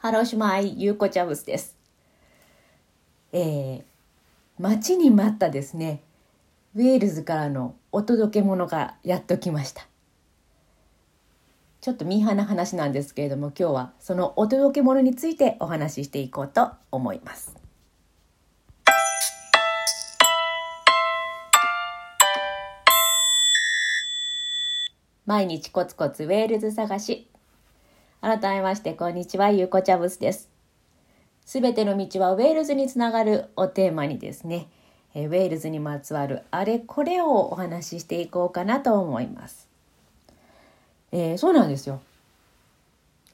Hello shwmae、ゆうこちゃぶすです。えー、待ちに待ったですね、ウェールズからのお届け物がやっと来ました。ちょっとミーハーな話なんですけれども、今日はそのお届け物についてお話ししていこうと思います。毎日コツコツウェールズ探し改めまして、こんにちは、ゆうこちゃぶすです。すべての道はウェールズにつながるをテーマにですね、ウェールズにまつわるあれこれをお話ししていこうかなと思います。えー、そうなんですよ。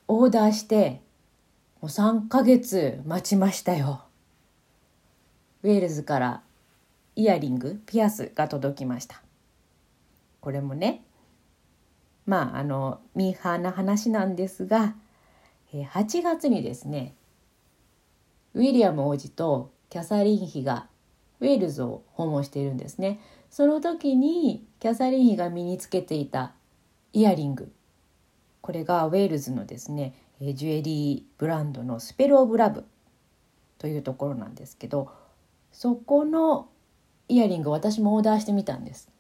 オーダーしてもう3ヶ月待ちましたよ。ウェールズからイヤリング、ピアスが届きました。これもね、まああのミーハーな話なんですが8月にですねウィリアム王子とキャサリン妃がウェールズを訪問しているんですね。その時にキャサリン妃が身につけていたイヤリング。これがウェールズのですねジュエリーブランドのスペル・オブ・ラブというところなんですけどそこのイヤリング私もオーダーしてみたんです。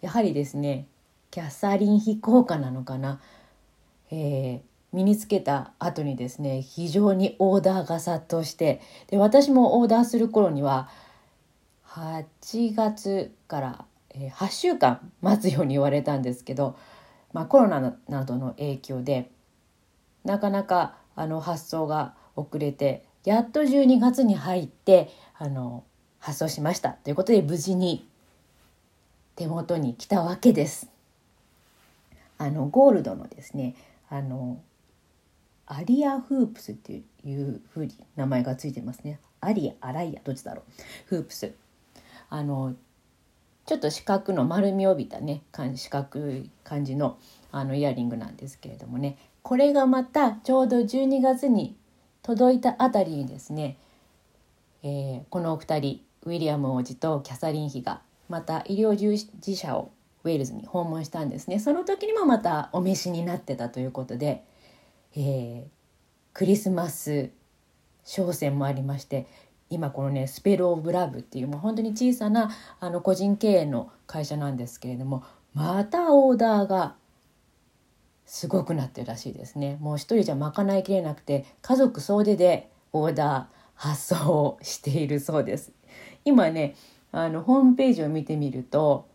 やはりですねキャサリン妃効果なのかな、えー、身につけた後にですね非常にオーダーが殺到してで私もオーダーする頃には8月から8週間待つように言われたんですけど、まあ、コロナなどの影響でなかなかあの発送が遅れてやっと12月に入ってあの発送しましたということで無事に手元に来たわけです。あのゴールドのですねあのアリアフープスっていうふうに名前がついてますね。アリアアライアどっちだろう。フープス。あのちょっと四角の丸みを帯びたね四角い感じのあのイヤリングなんですけれどもね。これがまたちょうど12月に届いたあたりにですね、えー、このお二人ウィリアム王子とキャサリン妃がまた医療従事者をウェールズに訪問したんですね。その時にもまたお召しになってたということで、えー、クリスマス商戦もありまして今このねスペル・オブ・ラブっていうもう本当に小さなあの個人経営の会社なんですけれどもまたオーダーがすごくなってるらしいですね。もう一人じゃ賄いきれなくて家族総出でオーダー発送をしているそうです。今ねあのホームページを見てみると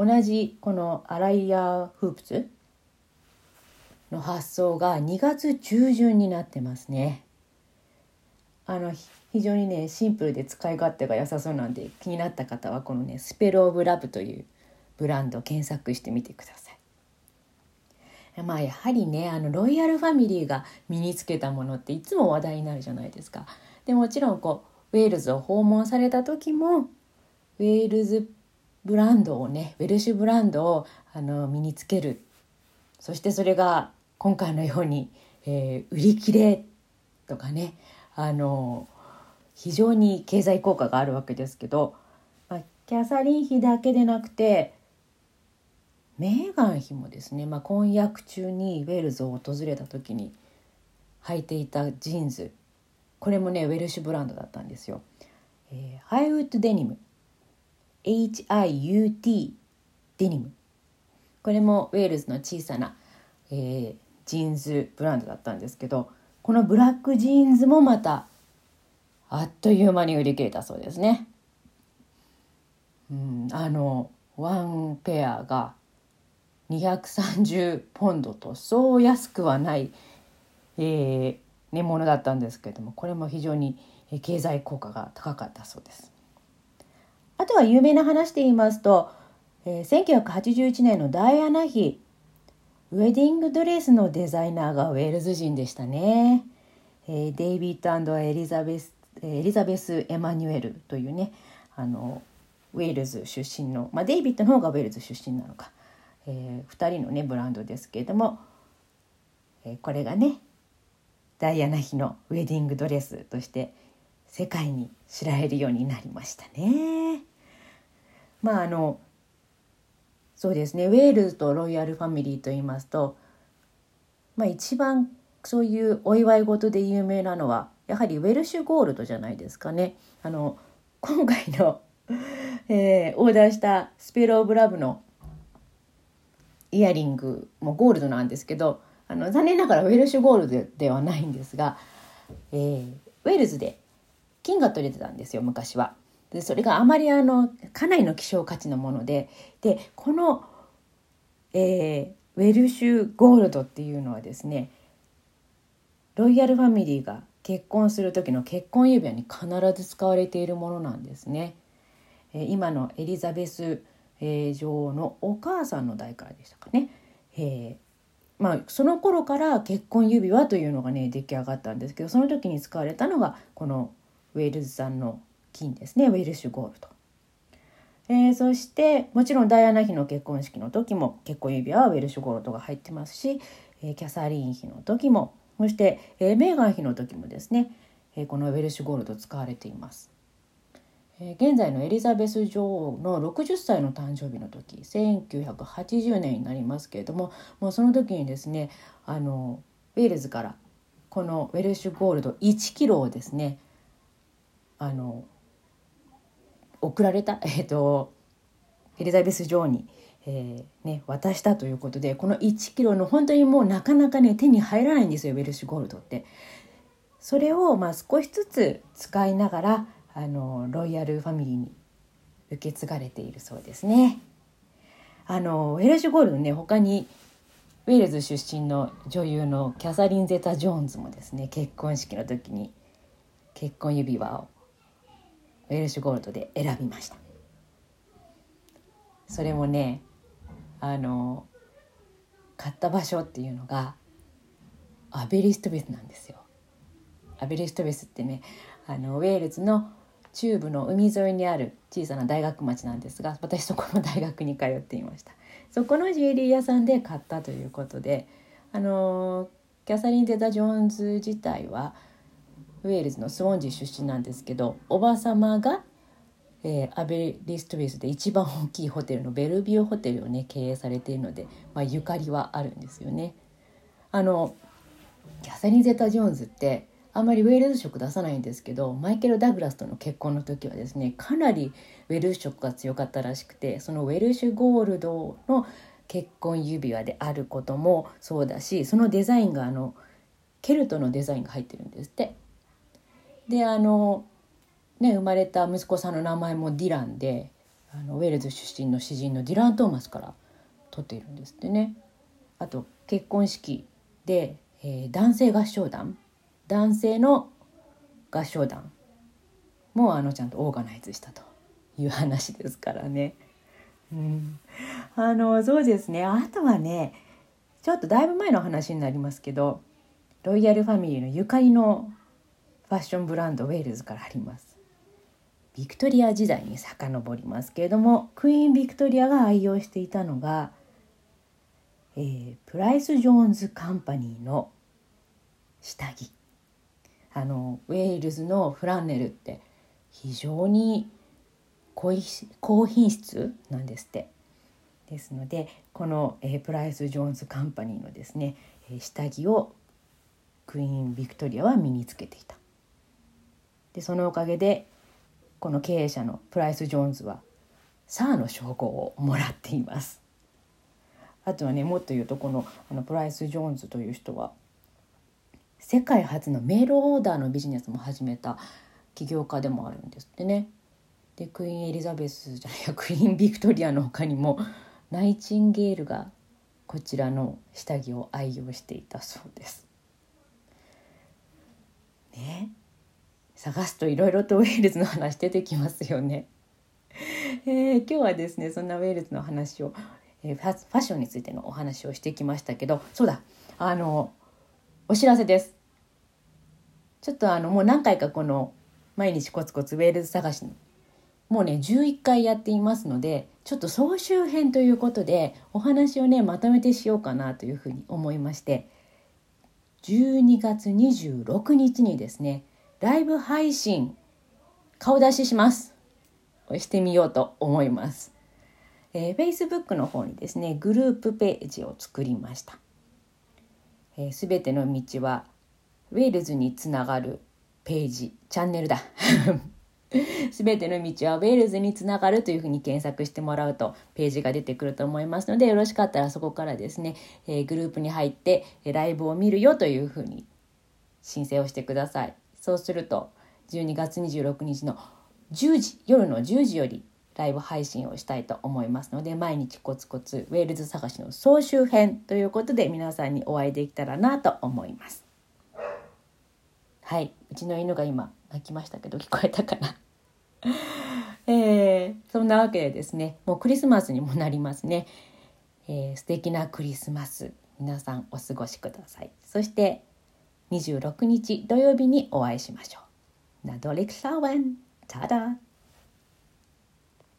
同じこのアライアフープスの発送が2月中旬になってますね。あの非常にねシンプルで使い勝手が良さそうなんで気になった方はこのねスペル・オブ・ラブというブランド検索してみてください。まあやはりねあのロイヤルファミリーが身につけたものっていつも話題になるじゃないですか。でもちろんこうウェールズを訪問された時もウェールズブランドをねウェルシュブランドをあの身につける。そしてそれが今回のように、えー、売り切れとかねあの非常に経済効果があるわけですけど、まあ、キャサリン妃だけでなくてメーガン妃もですね、まあ、婚約中にウェールズを訪れた時に履いていたジーンズ。これもね Welsh ブランドだったんですよ。えー、 Hiut Denim。HIUT デニムこれもウェールズの小さな、えー、ジーンズブランドだったんですけどこのブラックジーンズもまたあっという間に売り切れたそうですね。うん、あの one pair が230ポンドとそう安くはない、えー、値物だったんですけれどもこれも非常に経済効果が高かったそうです。あとは有名な話で言いますと、えー、1981年のダイアナ妃ウェディングドレスのデザイナーがウェールズ人でしたね。えー、デイビッドエリザベスエリザベス・エマニュエルというねあのウェールズ出身の、まあ、デイビッドの方がウェールズ出身なのか、えー、2人のねブランドですけれども、えー、これがねダイアナ妃のウェディングドレスとして世界に知られるようになりましたね。まああのそうですねウェールズとロイヤルファミリーと言いますとまあ、一番そういうお祝い事で有名なのはやはりウェルシュゴールドじゃないですかね。あの今回のえー、オーダーしたスペローブラブのイヤリングもゴールドなんですけどあの残念ながらウェルシュゴールドではないんですが、えー、ウェールズで金が取れてたんですよ昔は。でそれがあまりあのかなりの希少価値のものででこの、えー、ウェルシュゴールドっていうのはですねロイヤルファミリーが結婚する時の結婚指輪に必ず使われているものなんですね。え今のエリザベス、え女王のお母さんの代からでしたかね。えー、まあ、その頃から結婚指輪というのがね出来上がったんですけどその時に使われたのがこのウェールズ産の金ですねウェルシュゴールド。えー、そしてもちろんダイアナ妃の結婚式の時も結婚指輪はウェルシュゴールドが入ってますし、えー、キャサリン妃の時もそして、えー、メーガン妃の時もですね、えー、このウェルシュゴールド使われています。えー、現在のエリザベス女王の60歳の誕生日の時1980年になりますけれどももうその時にですねあのウェールズからこのウェルシュゴールド1キロをですねあの送られた、えーと、エリザベス女王に、えーね、渡したということでこの1キロの本当にもうなかなかね手に入らないんですよウェルシュゴールドって。それをまあ少しずつ使いながらあのロイヤルファミリーに受け継がれているそうですね。あの Welsh gold ね他にウェールズ出身の女優のキャサリン・ゼタ・ジョーンズもですね結婚式の時に結婚指輪を Welsh gold で選びました。それもねあの買った場所っていうのがアベリストベスなんですよ。アベリストベスってねあのウェールズの中部の海沿いにある小さな大学町なんですが私そこの大学に通っていました。そこのジュエリー屋さんで買ったということであのキャサリン・ゼタ・ジョーンズ自体はウェールズのスウォンジー出身なんですけどおば様が、えー、アベリストリスで一番大きいホテルのベルビューホテルをね経営されているので、まあ、ゆかりはあるんですよね。あのキャサリン・ゼタ・ジョーンズってあんまりウェールズ色出さないんですけどマイケル・ダグラスとの結婚の時はですねかなり Welsh 色が強かったらしくてその Welsh gold の結婚指輪であることもそうだしそのデザインがあのケルトのデザインが入ってるんですってであのね生まれた息子さんの名前もディランであのウェールズ出身の詩人のディラン・トーマスから取っているんですってね。あと結婚式で、えー、男性合唱団男性の合唱団もあのちゃんとオーガナイズしたという話ですからね。うん、あのそうですねあとはねちょっとだいぶ前の話になりますけどロイヤルファミリーのゆかりのファッションブランドウェールズからあります。ビクトリア時代に遡りますけれどもクイーン・ビクトリアが愛用していたのが、えー、プライス・ジョーンズ・カンパニーの下着。あのウェールズのフランネルって非常に高品質なんですって。ですのでこの、えー、プライス・ジョーンズ・カンパニーのですね下着をクイーン・ビクトリアは身につけていた。でそのおかげでこの経営者のプライス・ジョーンズはサーの称号をもらっています。あとはねもっと言うとこのあのプライス・ジョーンズという人は世界初のメールオーダーのビジネスも始めた起業家でもあるんですってね。でクイーン・エリザベスじゃないや クイーン・ビクトリアの他にもナイチンゲールがこちらの下着を愛用していたそうです。ね探すといろいろとウェールズの話出てきますよね。えー、今日はですねそんなウェールズの話を、えー、ファッションについてのお話をしてきましたけどそうだあのお知らせです。ちょっとあのもう何回かこの毎日コツコツウェールズ探しもうね11回やっていますのでちょっと総集編ということでお話をねまとめてしようかなというふうに思いまして12月26日にですねライブ配信顔出しします。してみようと思います、えー、Facebook の方にですねグループページを作りました、ええー、全ての道はウェールズにつながるページチャンネルだ。すべての道はウェールズにつながるというふうに検索してもらうとページが出てくると思いますのでよろしかったらそこからですね、えー、グループに入ってライブを見るよというふうに申請をしてください。そうすると12月26日の10時夜の10時よりライブ配信をしたいと思いますので毎日コツコツウェールズ探しの総集編ということで皆さんにお会いできたらなと思います。はい。うちの犬が今泣きましたけど聞こえたかな。えー、そんなわけでですねもうクリスマスにもなりますね、えー、素敵なクリスマス皆さんお過ごしください。そして26日土曜日にお会いしましょう。ナドリクサウェンタダ